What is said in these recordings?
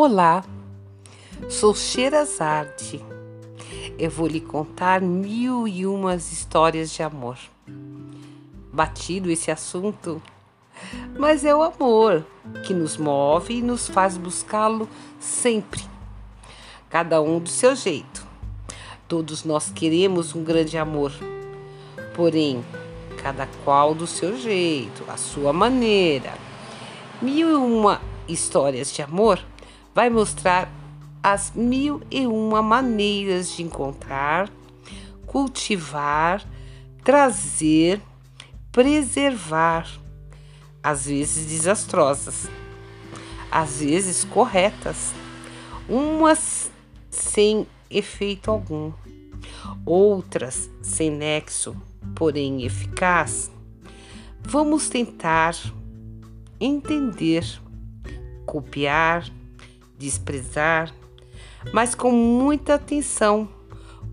Olá, sou Sherazade. Eu vou lhe contar mil e umas histórias de amor. Batido esse assunto, mas é o amor que nos move e nos faz buscá-lo sempre, cada um do seu jeito. Todos nós queremos um grande amor, porém, cada qual do seu jeito, a sua maneira. Mil e uma histórias de amor vai mostrar as mil e uma maneiras de encontrar, cultivar, trazer, preservar, às vezes desastrosas, às vezes corretas, umas sem efeito algum, outras sem nexo, porém eficaz. Vamos tentar entender, copiar, desprezar, mas com muita atenção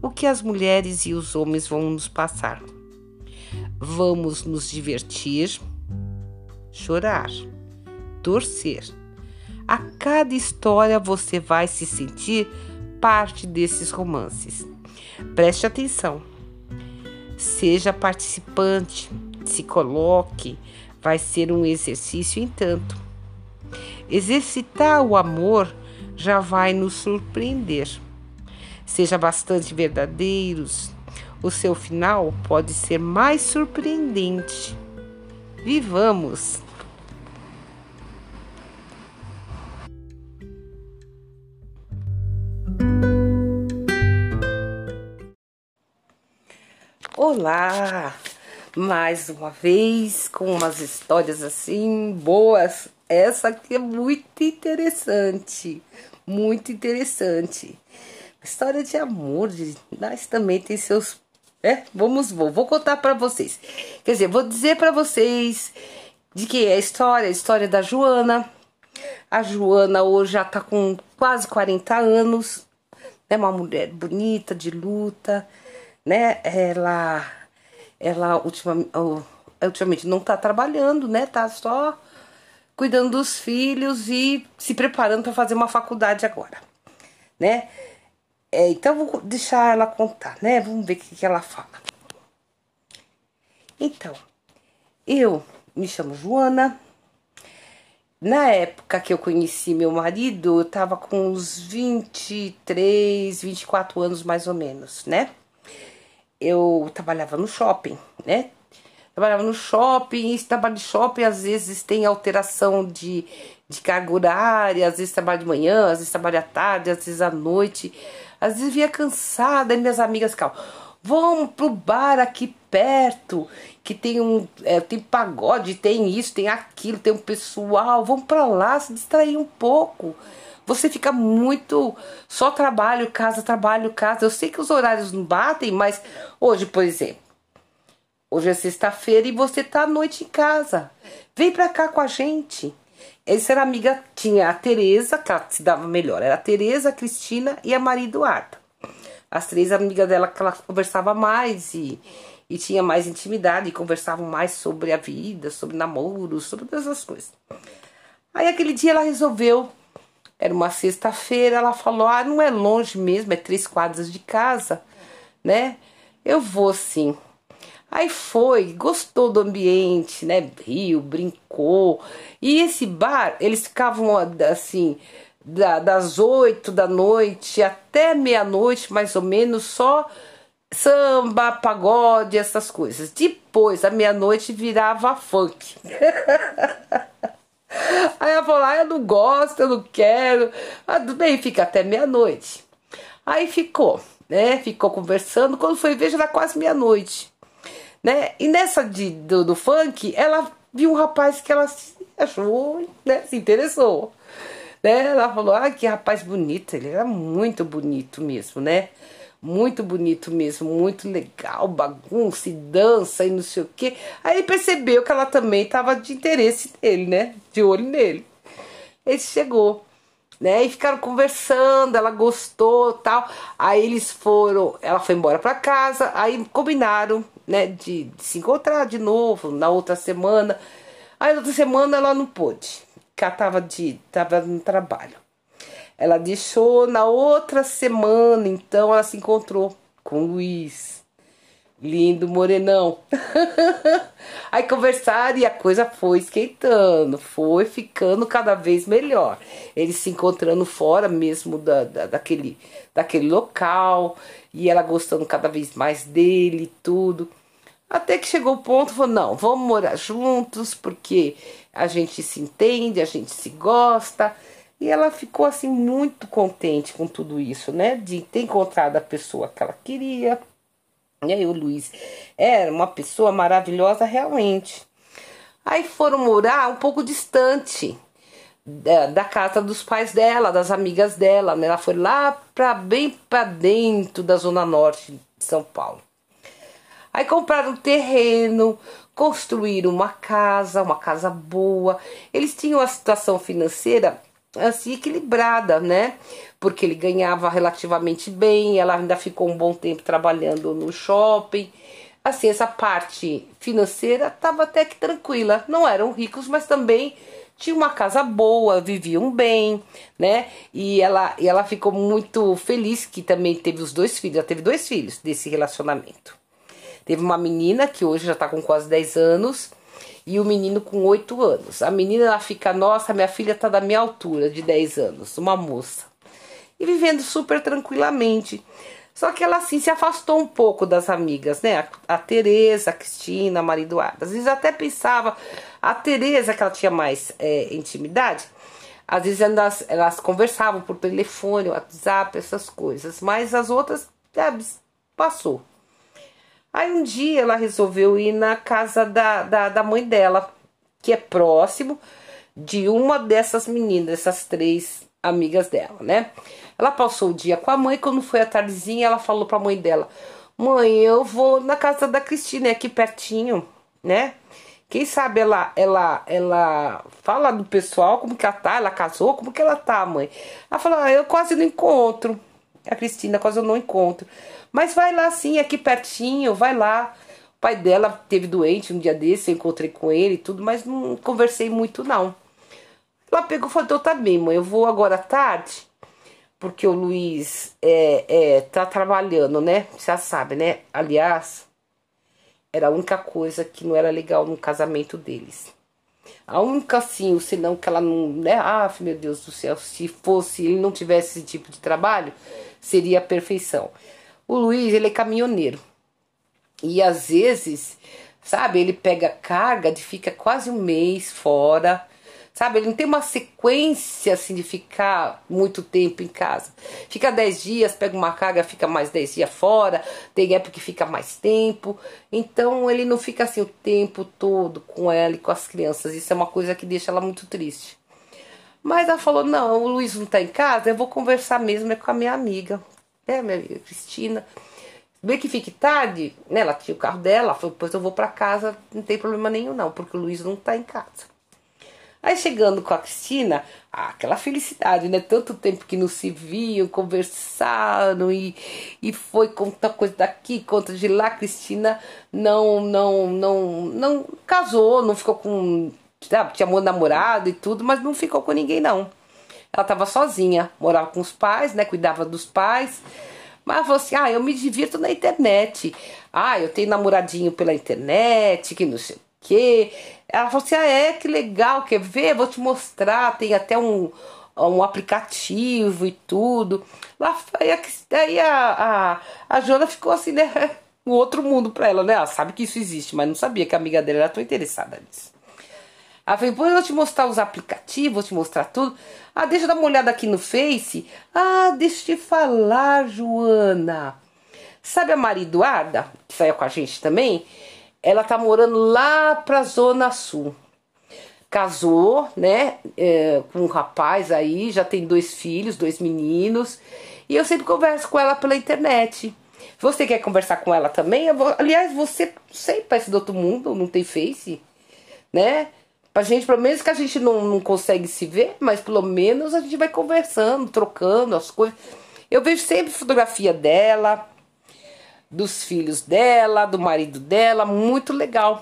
o que as mulheres e os homens vão nos passar. Vamos nos divertir, chorar, torcer. A cada história você vai se sentir parte desses romances. Preste atenção. Seja participante, se coloque, vai ser um exercício em tanto. Exercitar o amor já vai nos surpreender. Seja bastante verdadeiros, o seu final pode ser mais surpreendente. Vivamos! Olá! Mais uma vez com umas histórias assim boas essa aqui é muito interessante, muito interessante. História de amor, mas também tem seus. É, vamos, vou, vou contar para vocês. Quer dizer, vou dizer para vocês de que é a história, a história da Joana. A Joana hoje já tá com quase 40 anos, é né? uma mulher bonita, de luta, né? Ela, ela ultimamente não tá trabalhando, né? Tá só cuidando dos filhos e se preparando para fazer uma faculdade agora, né? É, então vou deixar ela contar, né? Vamos ver o que, que ela fala. Então, eu me chamo Joana. Na época que eu conheci meu marido, eu tava com uns 23, 24 anos mais ou menos, né? Eu trabalhava no shopping, né? Trabalhava no shopping, e trabalho de shopping às vezes tem alteração de, de carga horária, às vezes trabalho de manhã, às vezes trabalho à tarde, às vezes à noite, às vezes via cansada, e minhas amigas ficavam, vamos pro bar aqui perto, que tem um, é, tem pagode, tem isso, tem aquilo, tem um pessoal, vamos para lá se distrair um pouco. Você fica muito só trabalho, casa, trabalho, casa. Eu sei que os horários não batem, mas hoje, por exemplo, Hoje é sexta-feira e você tá à noite em casa. Vem pra cá com a gente. Essa era amiga, tinha a Tereza, que ela se dava melhor. Era a Tereza, a Cristina e a Maria Eduarda. As três amigas dela que ela conversava mais e, e tinha mais intimidade, e conversavam mais sobre a vida, sobre namoro, sobre todas as coisas. Aí aquele dia ela resolveu, era uma sexta-feira, ela falou: Ah, não é longe mesmo, é três quadras de casa, né? Eu vou sim. Aí foi, gostou do ambiente, né? Riu, brincou. E esse bar, eles ficavam assim, da, das oito da noite até meia-noite, mais ou menos, só samba, pagode, essas coisas. Depois, à meia-noite, virava funk. Aí ela falou: ah, eu não gosto, eu não quero. Ah, tudo bem, fica até meia-noite. Aí ficou, né? Ficou conversando. Quando foi ver, já era quase meia-noite né? E nessa de, do, do funk, ela viu um rapaz que ela se achou, né? Se interessou. Né? Ela falou, ah, que rapaz bonito, ele era muito bonito mesmo, né? Muito bonito mesmo, muito legal, bagunça e dança e não sei o que. Aí percebeu que ela também tava de interesse nele, né? De olho nele. Ele chegou né? E ficaram conversando, ela gostou, tal. Aí eles foram, ela foi embora para casa, aí combinaram, né, de, de, se encontrar de novo na outra semana. Aí na outra semana ela não pôde, ela tava de tava no trabalho. Ela deixou na outra semana, então ela se encontrou com o Luiz. Lindo morenão. Aí conversaram e a coisa foi esquentando, foi ficando cada vez melhor. Eles se encontrando fora mesmo da, da, daquele, daquele local e ela gostando cada vez mais dele e tudo. Até que chegou o ponto, falou, não, vamos morar juntos, porque a gente se entende, a gente se gosta. E ela ficou assim muito contente com tudo isso, né? De ter encontrado a pessoa que ela queria. E aí o Luiz era uma pessoa maravilhosa realmente. Aí foram morar um pouco distante da, da casa dos pais dela, das amigas dela, né? Ela foi lá para bem para dentro da zona norte de São Paulo. Aí compraram um terreno, construíram uma casa, uma casa boa. Eles tinham uma situação financeira assim equilibrada, né? Porque ele ganhava relativamente bem, ela ainda ficou um bom tempo trabalhando no shopping. Assim, essa parte financeira estava até que tranquila. Não eram ricos, mas também tinha uma casa boa, viviam bem, né? E ela, e ela ficou muito feliz que também teve os dois filhos, ela teve dois filhos desse relacionamento. Teve uma menina que hoje já tá com quase 10 anos e o menino com 8 anos. A menina ela fica, nossa, minha filha tá da minha altura, de 10 anos, uma moça. E vivendo super tranquilamente. Só que ela assim se afastou um pouco das amigas, né? A, a Tereza, a Cristina, a Maria Eduarda. Às vezes até pensava, a Tereza, que ela tinha mais é, intimidade, às vezes elas, elas conversavam por telefone, WhatsApp, essas coisas. Mas as outras, é, passou. Aí um dia ela resolveu ir na casa da, da, da mãe dela, que é próximo de uma dessas meninas, essas três amigas dela, né? Ela passou o dia com a mãe, quando foi a tardezinha, ela falou pra mãe dela: Mãe, eu vou na casa da Cristina, é aqui pertinho, né? Quem sabe ela, ela, ela fala do pessoal, como que ela tá, ela casou, como que ela tá, mãe? Ela falou: ah, Eu quase não encontro. A Cristina quase eu não encontro. Mas vai lá sim, aqui pertinho, vai lá. O pai dela teve doente um dia desse, eu encontrei com ele e tudo, mas não conversei muito não. Ela pegou e falou, então tá bem, mãe, eu vou agora à tarde, porque o Luiz é, é, tá trabalhando, né? Você já sabe, né? Aliás, era a única coisa que não era legal no casamento deles. A única, assim, senão que ela não, né? Ah, meu Deus do céu, se fosse, ele não tivesse esse tipo de trabalho, seria a perfeição. O Luiz, ele é caminhoneiro. E às vezes, sabe, ele pega carga de fica quase um mês fora. Sabe, ele não tem uma sequência assim de ficar muito tempo em casa. Fica 10 dias, pega uma carga, fica mais 10 dias fora, tem época que fica mais tempo. Então ele não fica assim o tempo todo com ela e com as crianças. Isso é uma coisa que deixa ela muito triste. Mas ela falou: não, o Luiz não tá em casa, eu vou conversar mesmo é com a minha amiga, né, minha amiga Cristina. Bem que fique tarde, né? Ela tinha o carro dela, falou, depois eu vou para casa, não tem problema nenhum não, porque o Luiz não tá em casa. Aí chegando com a Cristina, ah, aquela felicidade, né? Tanto tempo que não se viam, conversaram e, e foi contar coisa daqui, conta de lá. Cristina não, não, não, não casou, não ficou com. Sabe, tinha amor namorado e tudo, mas não ficou com ninguém, não. Ela estava sozinha, morava com os pais, né? Cuidava dos pais. Mas falou assim: ah, eu me divirto na internet. Ah, eu tenho namoradinho pela internet, que não sei o quê. Ela falou assim: ah, é, que legal, quer ver? Vou te mostrar, tem até um, um aplicativo e tudo. Lá aí a, a, a Jona ficou assim, né? Um outro mundo pra ela, né? Ela sabe que isso existe, mas não sabia que a amiga dela era tão interessada nisso. Ela falou, depois eu vou te mostrar os aplicativos, vou te mostrar tudo. Ah, deixa eu dar uma olhada aqui no Face. Ah, deixa eu te falar, Joana. Sabe a Maria Eduarda, que saiu com a gente também? Ela tá morando lá pra Zona Sul. Casou, né, é, com um rapaz aí, já tem dois filhos, dois meninos. E eu sempre converso com ela pela internet. Você quer conversar com ela também? Vou, aliás, você sempre parece do outro mundo, não tem face, né? Pra gente, pelo menos que a gente não, não consegue se ver, mas pelo menos a gente vai conversando, trocando as coisas. Eu vejo sempre fotografia dela, dos filhos dela, do marido dela, muito legal.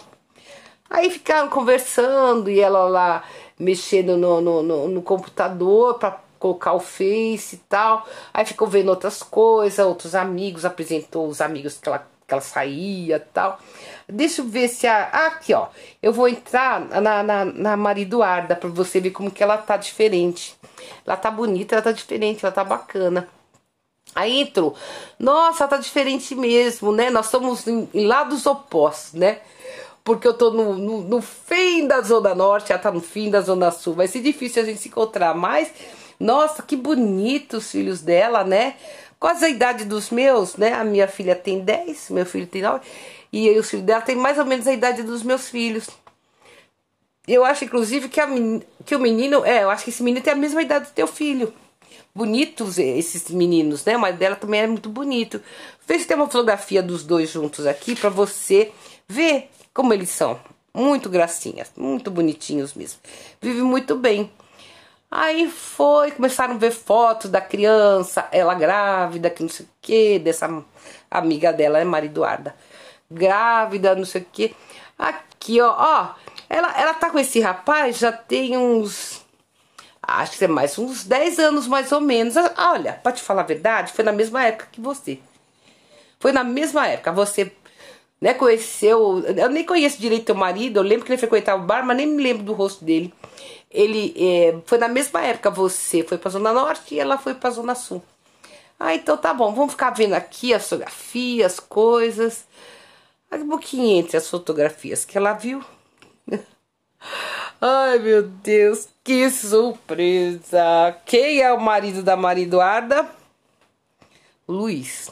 Aí ficaram conversando e ela lá mexendo no, no, no, no computador para colocar o Face e tal. Aí ficou vendo outras coisas, outros amigos, apresentou os amigos que ela, que ela saía e tal. Deixa eu ver se a. Ah, aqui, ó. Eu vou entrar na, na, na Maria Eduarda pra você ver como que ela tá diferente. Ela tá bonita, ela tá diferente, ela tá bacana. Aí entro, nossa, tá diferente mesmo, né? Nós somos em, lados opostos, né? Porque eu tô no, no, no, fim da Zona Norte, ela tá no fim da Zona Sul. Vai ser difícil a gente se encontrar, mas, nossa, que bonitos os filhos dela, né? Quase a idade dos meus, né? A minha filha tem 10, meu filho tem 9, e os filhos dela tem mais ou menos a idade dos meus filhos. Eu acho, inclusive, que, a, que o menino, é, eu acho que esse menino tem a mesma idade do teu filho bonitos esses meninos, né? Marido dela também é muito bonito. Vê se tem uma fotografia dos dois juntos aqui para você ver como eles são. Muito gracinhas, muito bonitinhos mesmo. Vive muito bem. Aí foi, começaram a ver fotos da criança, ela grávida, que não sei o que, dessa amiga dela, é Maria Eduarda. Grávida, não sei o que. Aqui, ó, ó. Ela, ela tá com esse rapaz já tem uns acho que é mais uns 10 anos mais ou menos. Ah, olha, pra te falar a verdade, foi na mesma época que você. Foi na mesma época. Você né, conheceu. Eu nem conheço direito teu marido, eu lembro que ele frequentava o bar, mas nem me lembro do rosto dele. Ele é, foi na mesma época, você foi pra Zona Norte e ela foi pra Zona Sul. Ah, então tá bom, vamos ficar vendo aqui as fotografias, coisas. Um pouquinho entre as fotografias que ela viu. Ai, meu Deus, que surpresa! Quem é o marido da Maria Eduarda? Luiz.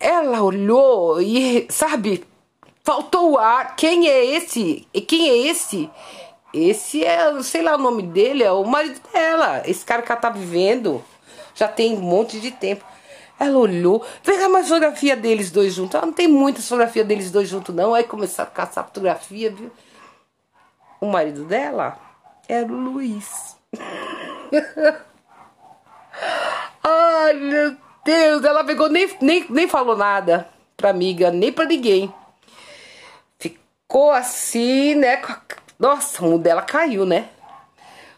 Ela olhou e, sabe, faltou ar. Quem é esse? Quem é esse? Esse é, sei lá o nome dele, é o marido dela. Esse cara que ela tá vivendo já tem um monte de tempo. Ela olhou, veja uma fotografia deles dois juntos. Ela não tem muita fotografia deles dois juntos, não. Aí começou a caçar fotografia, viu? O marido dela era o Luiz. Ai, meu Deus, ela pegou, nem, nem, nem falou nada pra amiga, nem pra ninguém. Ficou assim, né? Nossa, o dela caiu, né?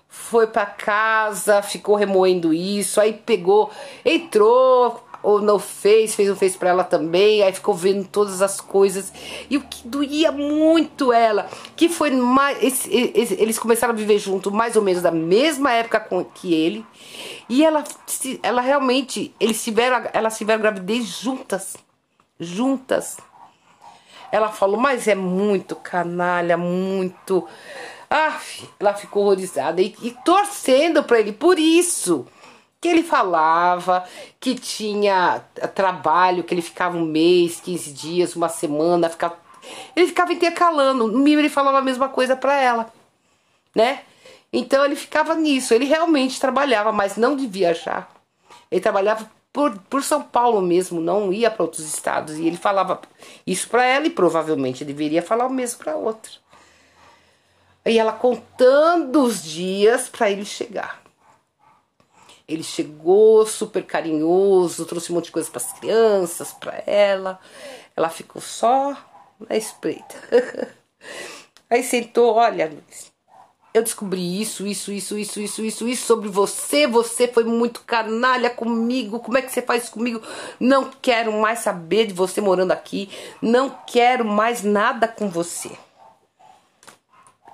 Foi pra casa, ficou remoendo isso, aí pegou, entrou, ou não fez, fez um fez para ela também, aí ficou vendo todas as coisas. E o que doía muito ela, que foi mais. Esse, esse, eles começaram a viver junto mais ou menos da mesma época com, que ele. E ela, ela realmente, eles tiveram, elas tiveram gravidez juntas. Juntas. Ela falou, mas é muito canalha, muito. Ah, ela ficou horrorizada e, e torcendo para ele por isso que ele falava que tinha trabalho, que ele ficava um mês, 15 dias, uma semana, ficava... ele ficava intercalando. No mínimo ele falava a mesma coisa para ela, né? Então ele ficava nisso. Ele realmente trabalhava, mas não de viajar. Ele trabalhava por, por São Paulo mesmo, não ia para outros estados. E ele falava isso para ela e provavelmente deveria falar o mesmo para outra. E ela contando os dias para ele chegar. Ele chegou super carinhoso, trouxe um monte de coisa para as crianças, para ela. Ela ficou só na espreita. Aí sentou, olha, eu descobri isso, isso, isso, isso, isso, isso, isso sobre você. Você foi muito canalha comigo. Como é que você faz comigo? Não quero mais saber de você morando aqui. Não quero mais nada com você.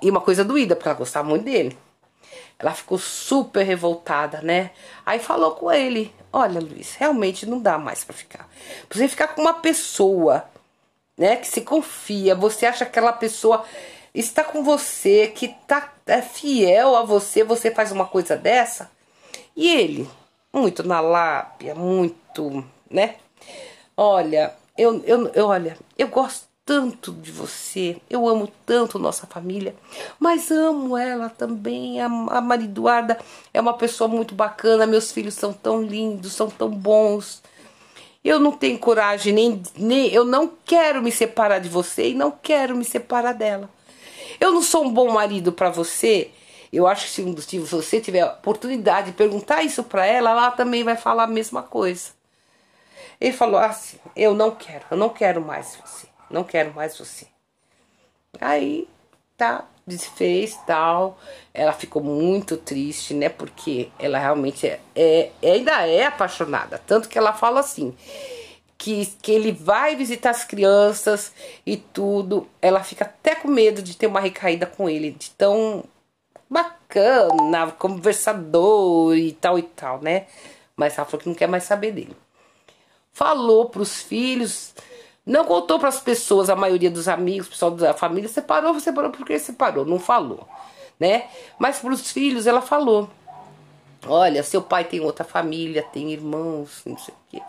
E uma coisa doída, porque ela gostava muito dele. Ela ficou super revoltada, né? Aí falou com ele: Olha, Luiz, realmente não dá mais para ficar. Você ficar com uma pessoa, né, que se confia, você acha que aquela pessoa está com você, que tá é fiel a você, você faz uma coisa dessa? E ele, muito na lábia, muito, né? Olha, eu, eu, eu olha, eu gosto tanto de você, eu amo tanto nossa família, mas amo ela também. A, a é uma pessoa muito bacana, meus filhos são tão lindos, são tão bons. Eu não tenho coragem, nem, nem eu não quero me separar de você e não quero me separar dela. Eu não sou um bom marido para você. Eu acho que se, se você tiver a oportunidade de perguntar isso para ela, ela também vai falar a mesma coisa. Ele falou assim: Eu não quero, eu não quero mais você. Não quero mais você. Aí, tá, desfez tal. Ela ficou muito triste, né? Porque ela realmente é, é, ainda é apaixonada. Tanto que ela fala assim: que, que ele vai visitar as crianças e tudo. Ela fica até com medo de ter uma recaída com ele, de tão bacana, conversador e tal e tal, né? Mas ela falou que não quer mais saber dele. Falou pros filhos, não contou para as pessoas, a maioria dos amigos, pessoal da família, separou, separou porque separou, não falou, né? Mas pros filhos ela falou. Olha, seu pai tem outra família, tem irmãos, não sei o quê.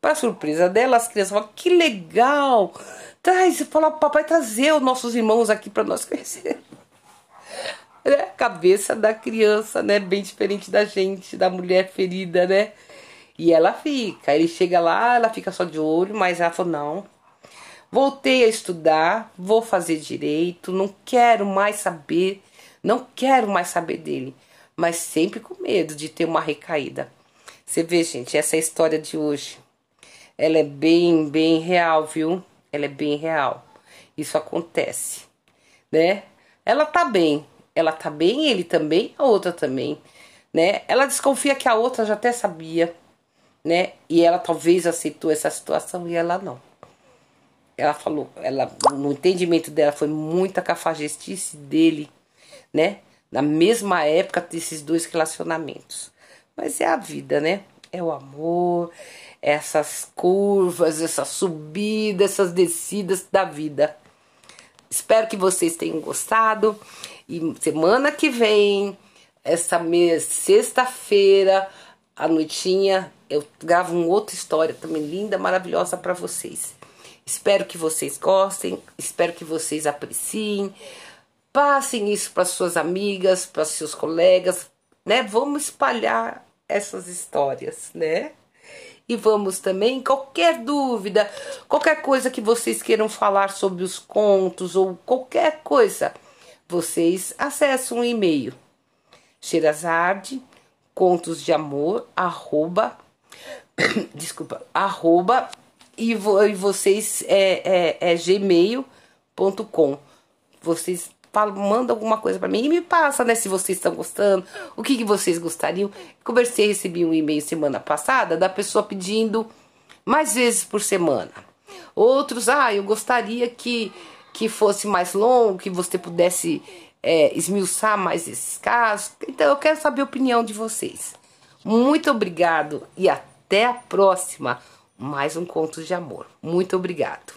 Para surpresa dela, as crianças falam: que legal! Traz, fala papai trazer os nossos irmãos aqui para nós conhecer. É, cabeça da criança, né? Bem diferente da gente, da mulher ferida, né? E ela fica. Ele chega lá, ela fica só de olho, mas ela falou: não. Voltei a estudar, vou fazer direito, não quero mais saber, não quero mais saber dele. Mas sempre com medo de ter uma recaída. Você vê, gente, essa história de hoje ela é bem, bem real, viu? Ela é bem real. Isso acontece, né? Ela tá bem, ela tá bem, ele também, a outra também, né? Ela desconfia que a outra já até sabia, né? E ela talvez aceitou essa situação e ela não. Ela falou, ela no entendimento dela foi muita cafajestice dele, né? Na mesma época desses dois relacionamentos. Mas é a vida, né? É o amor, essas curvas, essas subidas, essas descidas da vida. Espero que vocês tenham gostado. E semana que vem, essa sexta-feira, à noitinha, eu gravo uma outra história também linda, maravilhosa para vocês. Espero que vocês gostem, espero que vocês apreciem. Passem isso para suas amigas, para seus colegas, né? Vamos espalhar essas histórias, né? E vamos também, qualquer dúvida, qualquer coisa que vocês queiram falar sobre os contos ou qualquer coisa, vocês acessam um e-mail. Xerazade, contos de amor, arroba, desculpa, arroba, e, vo, e vocês é, é, é gmail.com. Vocês fala, manda alguma coisa para mim e me passa, né, se vocês estão gostando, o que, que vocês gostariam. Conversei, recebi um e-mail semana passada da pessoa pedindo mais vezes por semana. Outros, ah, eu gostaria que, que fosse mais longo, que você pudesse é, esmiuçar mais esses casos. Então, eu quero saber a opinião de vocês. Muito obrigado e até a próxima. Mais um conto de amor. Muito obrigado.